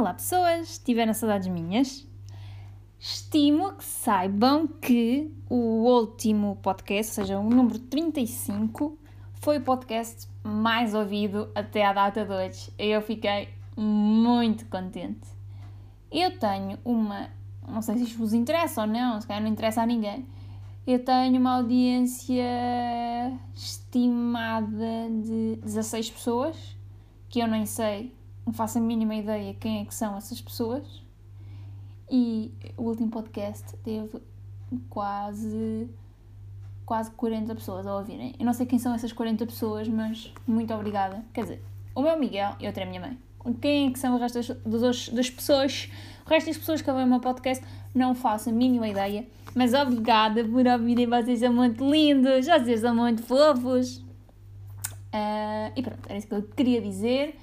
Olá pessoas, tiveram saudades minhas? Estimo que saibam que o último podcast, ou seja, o número 35, foi o podcast mais ouvido até à data de hoje. Eu fiquei muito contente. Eu tenho uma, não sei se isto vos interessa ou não, se calhar não interessa a ninguém. Eu tenho uma audiência estimada de 16 pessoas, que eu nem sei não faço a mínima ideia quem é que são essas pessoas. E o último podcast teve quase quase 40 pessoas a ouvirem. Eu não sei quem são essas 40 pessoas, mas muito obrigada. Quer dizer, o meu Miguel e outra é a minha mãe. Quem é que são o resto das, das pessoas? O resto das pessoas que ouvem o meu podcast não faço a mínima ideia. Mas obrigada por ouvirem, vocês são muito lindos, vocês são muito fofos. Uh, e pronto, era isso que eu queria dizer.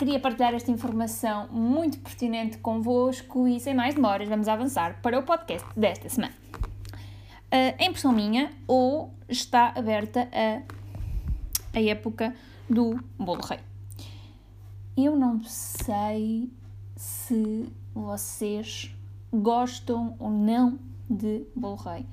Queria partilhar esta informação muito pertinente convosco e sem mais demoras vamos avançar para o podcast desta semana. Uh, a impressão minha ou está aberta a, a época do bolo rei. Eu não sei se vocês gostam ou não de bolo rei,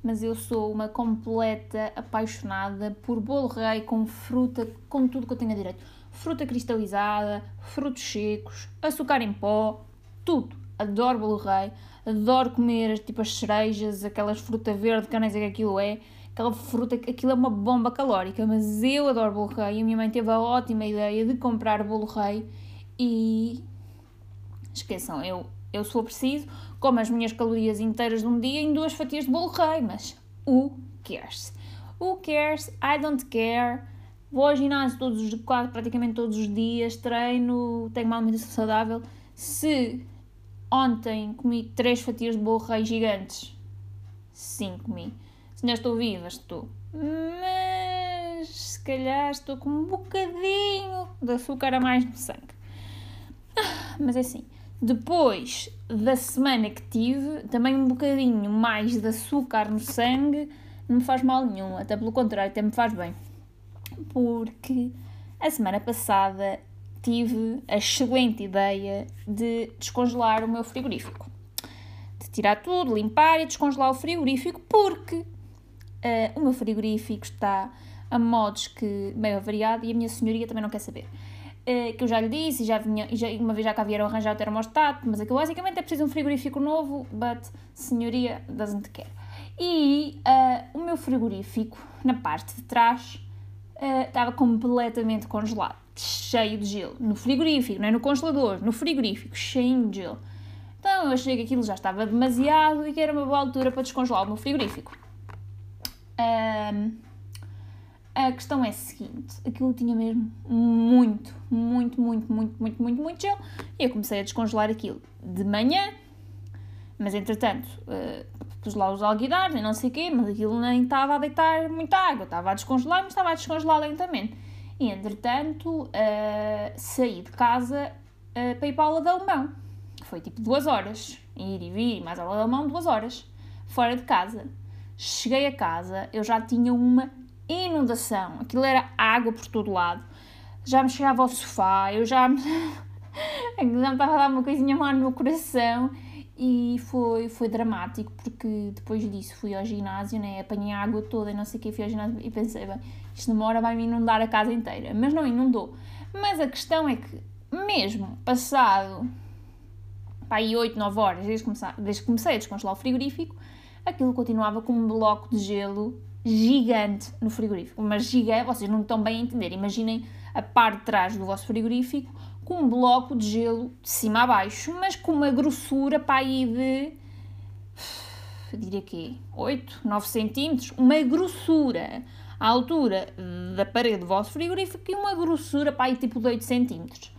mas eu sou uma completa apaixonada por bolo rei com fruta, com tudo que eu tenho a direito fruta cristalizada, frutos secos, açúcar em pó, tudo. Adoro bolo rei, adoro comer tipo as cerejas, aquelas fruta verde que eu nem sei o que aquilo é, aquela fruta, aquilo é uma bomba calórica, mas eu adoro bolo rei. A minha mãe teve a ótima ideia de comprar bolo rei e esqueçam, eu, eu sou preciso, como as minhas calorias inteiras de um dia em duas fatias de bolo rei, mas who cares? Who cares? I don't care. Vou ao ginásio todos os, quase, praticamente todos os dias, treino, tenho uma alimentação saudável. Se ontem comi três fatias de bolo rei gigantes, sim, comi. Se ainda estou viva, estou. Mas se calhar estou com um bocadinho de açúcar a mais no sangue. Ah, mas é assim, depois da semana que tive, também um bocadinho mais de açúcar no sangue não me faz mal nenhum, até pelo contrário, até me faz bem porque a semana passada tive a excelente ideia de descongelar o meu frigorífico. De tirar tudo, limpar e descongelar o frigorífico, porque uh, o meu frigorífico está a modos que meio avariado e a minha senhoria também não quer saber. Uh, que eu já lhe disse e já, vinha, e já uma vez já cá vieram arranjar o termostato, mas aquilo basicamente é preciso um frigorífico novo, but senhoria doesn't care. E uh, o meu frigorífico, na parte de trás, uh, estava completamente congelado, cheio de gelo. No frigorífico, não é no congelador, no frigorífico, cheio de gelo. Então eu achei que aquilo já estava demasiado e que era uma boa altura para descongelar o meu frigorífico. Um, a questão é a seguinte: aquilo tinha mesmo muito, muito, muito, muito, muito, muito, muito gelo e eu comecei a descongelar aquilo de manhã, mas entretanto uh, pus lá os alguidares e não sei o quê, mas aquilo nem estava a deitar muita água, estava a descongelar, mas estava a descongelar lentamente. E entretanto uh, saí de casa uh, para ir para a que foi tipo duas horas, ir e vir, mais a alemão, duas horas, fora de casa. Cheguei a casa, eu já tinha uma inundação, aquilo era água por todo lado, já me chegava ao sofá, eu já me. já estava a dar uma coisinha má no meu coração e foi, foi dramático porque depois disso fui ao ginásio, né, apanhei a água toda e não sei o que, fui ao ginásio e pensei, bem, isto demora, vai-me inundar a casa inteira. Mas não inundou. Mas a questão é que, mesmo passado pá, aí 8, 9 horas, desde comecei, desde que comecei a descongelar o frigorífico, aquilo continuava com um bloco de gelo gigante no frigorífico. Mas gigante, vocês não estão bem a entender. Imaginem a parte de trás do vosso frigorífico com um bloco de gelo de cima a baixo, mas com uma grossura para aí de. Eu diria que 8, 9 centímetros, uma grossura à altura da parede do vosso frigorífico e uma grossura para aí tipo de 8 centímetros.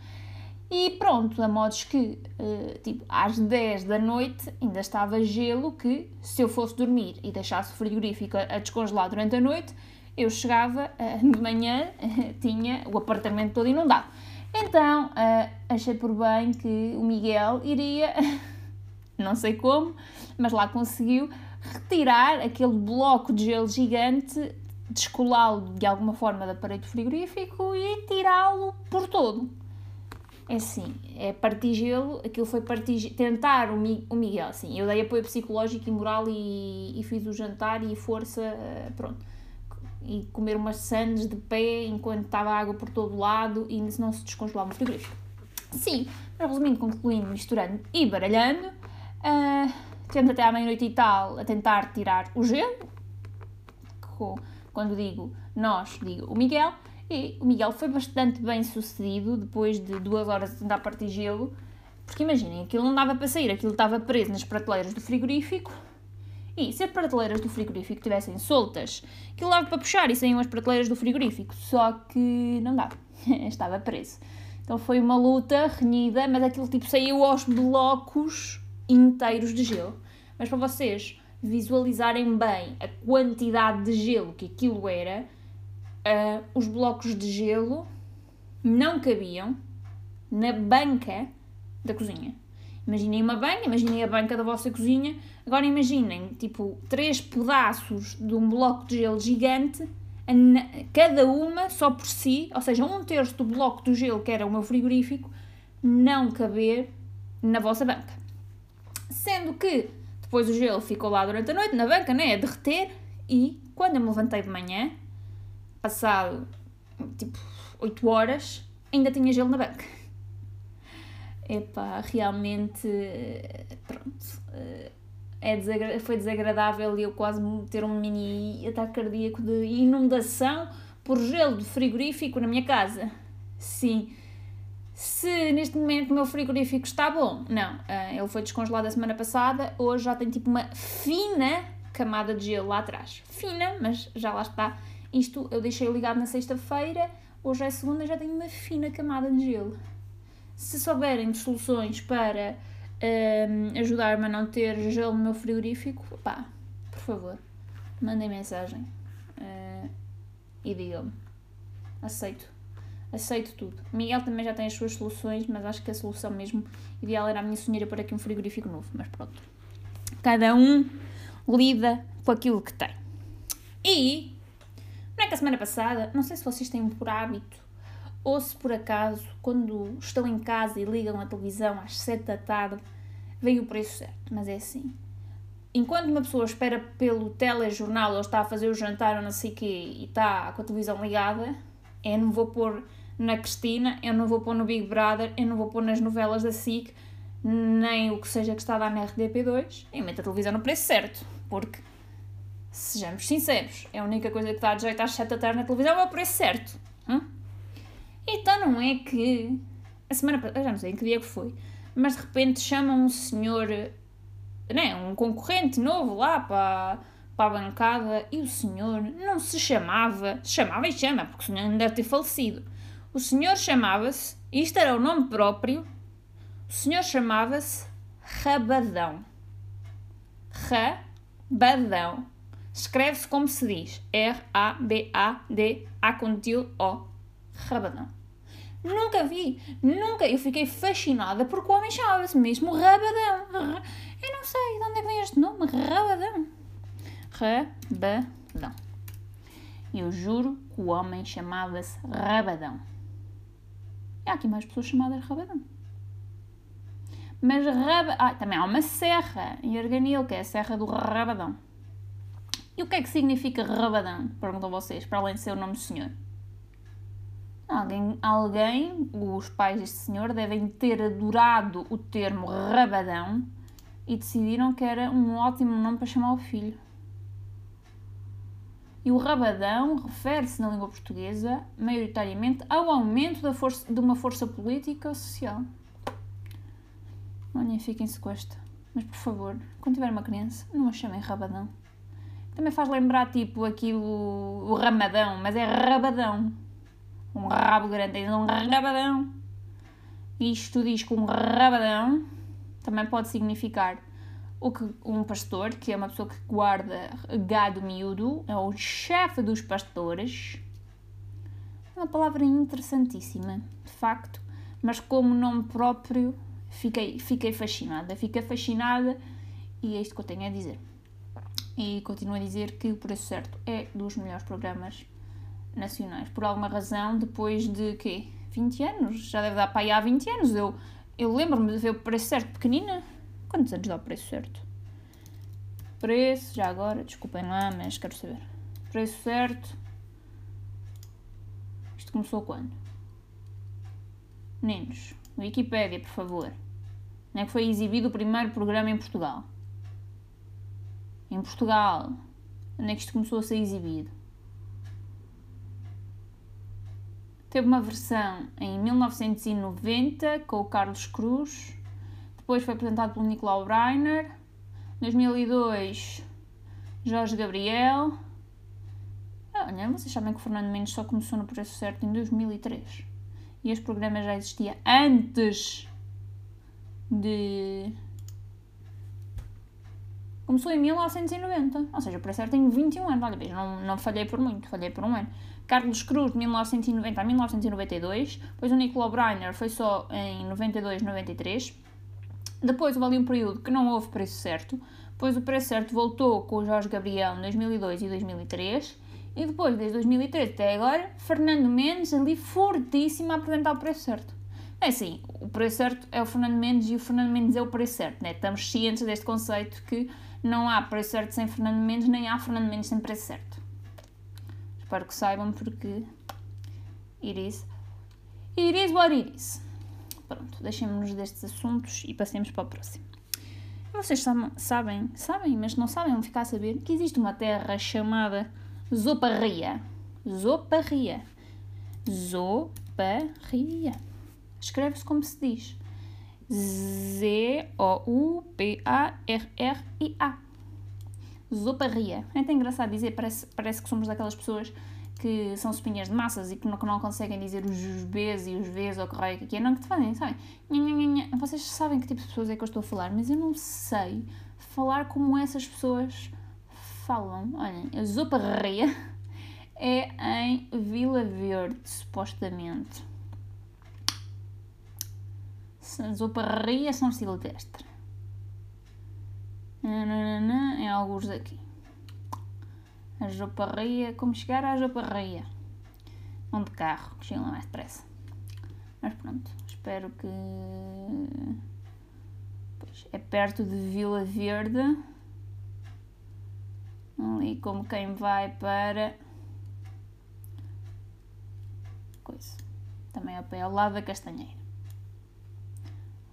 E pronto, a modos que, uh, tipo, às 10 da noite ainda estava gelo que, se eu fosse dormir e deixasse o frigorífico a, descongelar durante a noite, eu chegava uh, de manhã, tinha o apartamento todo inundado. Então uh, achei por bem que o Miguel iria, não sei como, mas lá conseguiu retirar aquele bloco de gelo gigante, descolá-lo de alguma forma da parede frigorífico e tirá-lo por todo. É assim, é partir gelo, aquilo foi partir, tentar o, Mi, o Miguel, assim, eu dei apoio psicológico e moral e, e fiz o jantar e força, eh, pronto. E comer umas sandes de pé enquanto estava água por todo lado e não se descongelava no frigorífico. Sim, mas resumindo, concluindo, misturando e baralhando, uh, até à meia-noite e tal a tentar tirar o gelo, quando digo nós, digo o Miguel, e o Miguel foi bastante bem sucedido depois de duas horas de tentar partir gelo, porque imaginem, aquilo não dava para sair, aquilo estava preso nas prateleiras do frigorífico. E se as prateleiras do frigorífico estivessem soltas, aquilo dava para puxar e saíam as prateleiras do frigorífico, só que não dava, estava preso. Então foi uma luta renhida, mas aquilo tipo saiu aos blocos inteiros de gelo. Mas para vocês visualizarem bem a quantidade de gelo que aquilo era, uh, os blocos de gelo não cabiam na banca da cozinha. Imaginem uma banca, imaginem a banca da vossa cozinha. Agora imaginem, tipo, três pedaços de um bloco de gelo gigante, cada uma só por si, ou seja, um terço do bloco do gelo, que era o meu frigorífico, não caber na vossa banca. Sendo que depois o gelo ficou lá durante a noite na banca, né, a derreter, e quando eu me levantei de manhã, passado tipo 8 horas, ainda tinha gelo na banca. Epá, realmente, pronto, é desagra foi desagradável e eu quase ter um mini ataque cardíaco de inundação por gelo de frigorífico na minha casa. Sim. Se neste momento o meu frigorífico está bom, não, uh, ele foi descongelado a semana passada, hoje já tem tipo uma fina camada de gelo lá atrás. Fina, mas já lá está isto eu deixei ligado na sexta-feira, hoje é segunda já tenho uma fina camada de gelo. Se souberem de soluções para um, ajudar-me a não ter gelo no meu frigorífico, pá, por favor, mandem mensagem uh, e digam-me. Aceito. Aceito tudo. Miguel também já tem as suas soluções, mas acho que a solução mesmo ideal era a minha sonheira por aqui um frigorífico novo. Mas pronto. Cada um lida com aquilo que tem. E não é que a semana passada, não sei se vocês têm por hábito ou se por acaso, quando estão em casa e ligam a televisão às 7 da tarde, veio o preço certo, mas é assim. Enquanto uma pessoa espera pelo telejornal ou está a fazer o jantar ou não sei o quê e está com a televisão ligada, eu não vou pôr na Cristina, eu não vou pôr no Big Brother, eu não vou pôr nas novelas da SIC, nem o que seja que está a dar na RDP2, e meto a televisão no preço certo, porque Sejamos sinceros, é a única coisa que dá de jeito às 7 da tarde na televisão é o preço certo. Hum? Então não é que. A semana passada, já não sei em que dia que foi, mas de repente chamam um senhor, né, um concorrente novo lá para, para a bancada e o senhor não se chamava. Se chamava e chama, porque o senhor não deve ter falecido. O senhor chamava-se, isto era o nome próprio, o senhor chamava-se Rabadão. Rabadão. Escreve-se como se diz: R-A-B-A-D-A com O. Rabadão. Nunca vi, nunca. Eu fiquei fascinada porque o homem chamava-se mesmo Rabadão. Eu não sei de onde é que vem este nome, Rabadão. Rabadão. Eu juro que o homem chamava-se Rabadão. E há aqui mais pessoas chamadas Rabadão. Mas Rabadão. Ah, também há uma serra em Arganil, que é a Serra do Rabadão. E o que é que significa Rabadão? Perguntam vocês, para além de ser o nome do senhor. Alguém, alguém, os pais deste senhor, devem ter adorado o termo Rabadão e decidiram que era um ótimo nome para chamar o filho. E o rabadão refere-se na língua portuguesa, maioritariamente, ao aumento da força, de uma força política ou social. Olhem, fiquem-se com esta. Mas, por favor, quando tiver uma criança, não a chamem rabadão. Também faz lembrar, tipo, aqui o, o ramadão, mas é rabadão. Um rabo grande, é um rabadão. Isto diz que um rabadão também pode significar o que um pastor, que é uma pessoa que guarda gado miúdo, é o chefe dos pastores. É uma palavra interessantíssima, de facto, mas como nome próprio fiquei, fiquei fascinada. Fiquei fascinada e é isto que eu tenho a dizer e continuo a dizer que o Preço Certo é dos melhores programas nacionais. Por alguma razão, depois de quê? 20 anos, já deve dar para aí há 20 anos. Eu, eu lembro-me de ver o preço certo pequenina. Quantos anos dá o preço certo? Preço, já agora, desculpem lá, mas quero saber. Preço certo. Isto começou quando? Meninos, Wikipédia, por favor. Onde é que foi exibido o primeiro programa em Portugal? Em Portugal. Onde é que isto começou a ser exibido? Teve uma versão em 1990 com o Carlos Cruz. Depois foi apresentado pelo Nicolau Breiner. 2002, Jorge Gabriel. Ah, olha, vocês sabem que o Fernando Mendes só começou no preço certo em 2003. E este programa já existia antes de. Começou em 1990, ou seja, o preço certo tem 21 anos. Olha, não, não falhei por muito, falhei por um ano. Carlos Cruz, de 1990 a 1992. Depois o Nicolau Breiner foi só em 92, 93. Depois houve ali um período que não houve preço certo. Depois o preço certo voltou com o Jorge Gabriel em 2002 e 2003. E depois, desde 2003 até agora, Fernando Mendes ali fortíssimo a apresentar o preço certo. É assim, o preço certo é o Fernando Mendes e o Fernando Mendes é o preço certo, né? Estamos cientes deste conceito que não há preço certo sem Fernando Mendes, nem há Fernando Mendes sem preço certo. Espero que saibam porque it is, it is what it is. Pronto, deixemos-nos destes assuntos e passemos para o próximo. Vocês sabem, sabem, mas não sabem, ficar a saber que existe uma terra chamada Zoparria. Zoparria. Zoparria. Escreve-se como se diz. Z-O-U-P-A-R-R-I-A. Zoparria. É até engraçado dizer, parece, parece que somos daquelas pessoas que são espinhas de massas e que não, que não conseguem dizer os Bs e os Vs ou correio que é, não que te fazem, sabem? Vocês sabem que tipo de pessoas é que eu estou a falar, mas eu não sei falar como essas pessoas falam. Olhem, a Zoparria é em Vila Verde, supostamente. Zoparria São Silvestre. Em alguns daqui. A Joparria. Como chegar à Joparria? Um de carro, que chega lá mais depressa. Mas pronto, espero que. Pois, é perto de Vila Verde. Ali como quem vai para. Coisa. Também é ao lado da Castanheira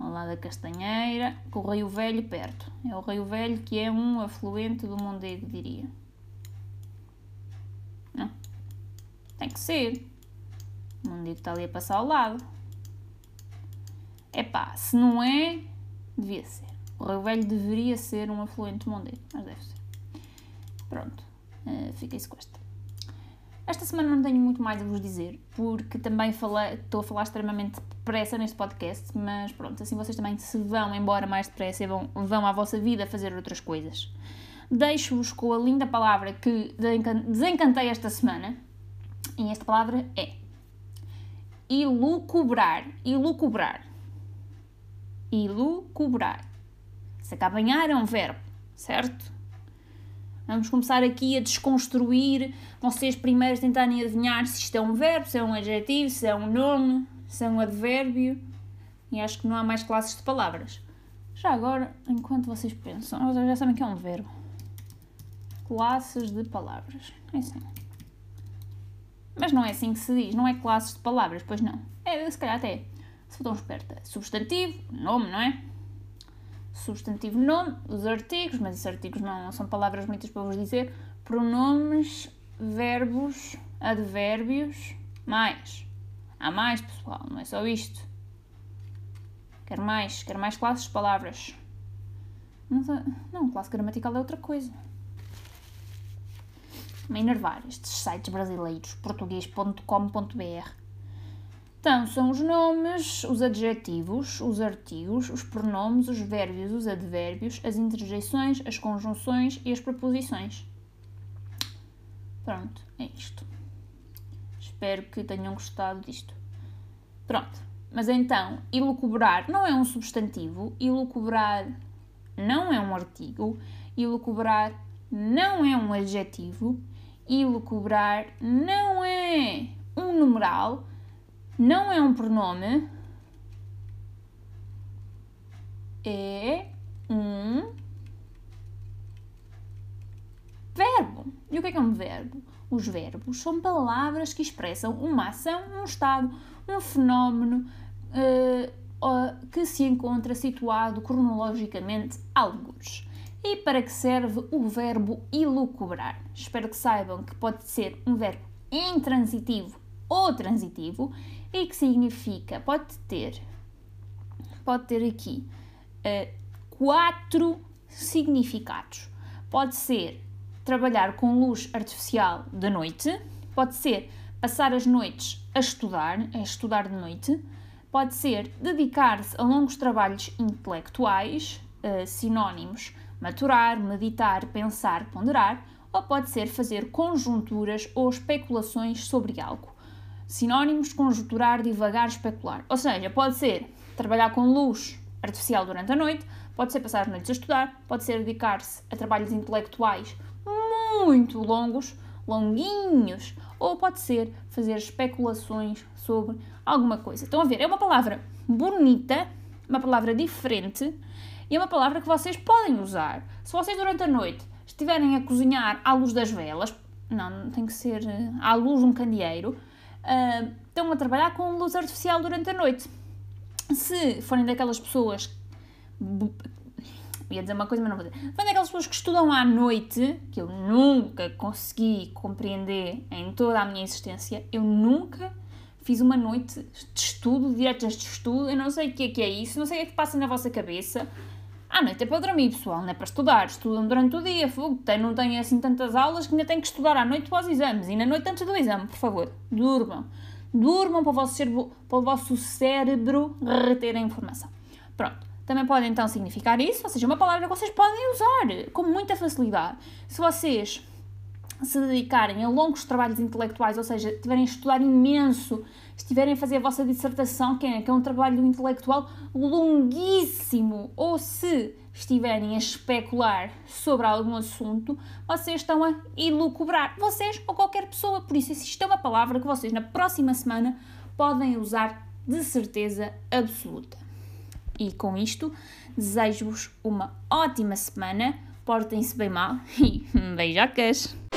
ao lado da Castanheira, com o Rio Velho perto. É o Rio Velho que é um afluente do Mondego, diria. Não? Tem que ser. O Mondego está ali a passar ao lado. É pá, se não é, devia ser. O Rio Velho deveria ser um afluente do Mondego, mas deve ser. Pronto, uh, fiquei-se com esta. Esta semana não tenho muito mais a vos dizer, porque também estou a falar extremamente depressa neste podcast, mas pronto, assim vocês também se vão embora mais depressa e vão, vão à vossa vida fazer outras coisas. Deixo-vos com a linda palavra que desencantei esta semana, e esta palavra é ilucubrar. Ilucubrar. Ilucubrar. Se acaba em ar é um verbo, certo? Vamos começar aqui a desconstruir. Vocês primeiro tentarem adivinhar se isto é um verbo, se é um adjetivo, se é um nome, se é um advérbio. E acho que não há mais classes de palavras. Já agora, enquanto vocês pensam, já sabem que é um verbo. Classes de palavras. É assim. Mas não é assim que se diz, não é classes de palavras, pois não. É, se calhar até. Se for tão esperta. Substantivo, nome, não é? Substantivo nome, os artigos, mas esses artigos não são palavras bonitas para vos dizer, pronomes, verbos, advérbios, mais. Há mais, pessoal, não é só isto. Quero mais, quero mais classes de palavras. Não, não classe gramatical é outra coisa. Me enervar estes sites brasileiros, português.com.br então, são os nomes, os adjetivos, os artigos, os pronomes, os vérbios, os advérbios, as interjeições, as conjunções e as preposições. Pronto, é isto. Espero que tenham gostado disto. Pronto, mas então, ilucubrar não é um substantivo, ilucubrar não é um artigo, ilucubrar não é um adjetivo, ilucubrar não é um numeral Não é um pronome, é um verbo. E o que é, que é um verbo? Os verbos são palavras que expressam uma ação, um estado, um fenómeno uh, que se encontra situado cronologicamente alguns. E para que serve o verbo ilucubrar? Espero que saibam que pode ser um verbo intransitivo ou transitivo e que significa, pode ter, pode ter aqui uh, quatro significados. Pode ser trabalhar com luz artificial de noite, pode ser passar as noites a estudar, a estudar de noite, pode ser dedicar-se a longos trabalhos intelectuais, uh, sinónimos maturar, meditar, pensar, ponderar, ou pode ser fazer conjunturas ou especulações sobre algo. Sinónimos: conjunturar, divagar, especular. Ou seja, pode ser trabalhar com luz artificial durante a noite, pode ser passar as noites a estudar, pode ser dedicar-se a trabalhos intelectuais muito longos, longuinhos, ou pode ser fazer especulações sobre alguma coisa. Estão a ver? É uma palavra bonita, uma palavra diferente e é uma palavra que vocês podem usar. Se vocês durante a noite estiverem a cozinhar à luz das velas, não, tem que ser eh, à luz de um candeeiro, uh, estão a trabalhar com luz artificial durante a noite. Se forem daquelas pessoas ia dizer uma coisa, mas não vou dizer. Foi daquelas pessoas que estudam à noite, que eu nunca consegui compreender em toda a minha existência. Eu nunca fiz uma noite de estudo, diretas de estudo. Eu não sei o que é que é isso, não sei o que é que passa na vossa cabeça. À noite é para dormir, pessoal, não é para estudar. Estudam durante o dia, fogo, não têm assim tantas aulas que ainda têm que estudar à noite para os exames. E na noite antes do exame, por favor, durmam. Durmam para o vosso cérebro, para o vosso cérebro reter a informação. Pronto também pode então significar isso, ou seja, uma palavra que vocês podem usar com muita facilidade. Se vocês se dedicarem a longos trabalhos intelectuais, ou seja, tiverem a estudar imenso, estiverem a fazer a vossa dissertação, que é, que é um trabalho intelectual longuíssimo, ou se estiverem a especular sobre algum assunto, vocês estão a ilucubrar. Vocês ou qualquer pessoa. Por isso, isto é uma palavra que vocês na próxima semana podem usar de certeza absoluta. E com isto, desejo-vos uma ótima semana, portem-se bem mal e beijacas!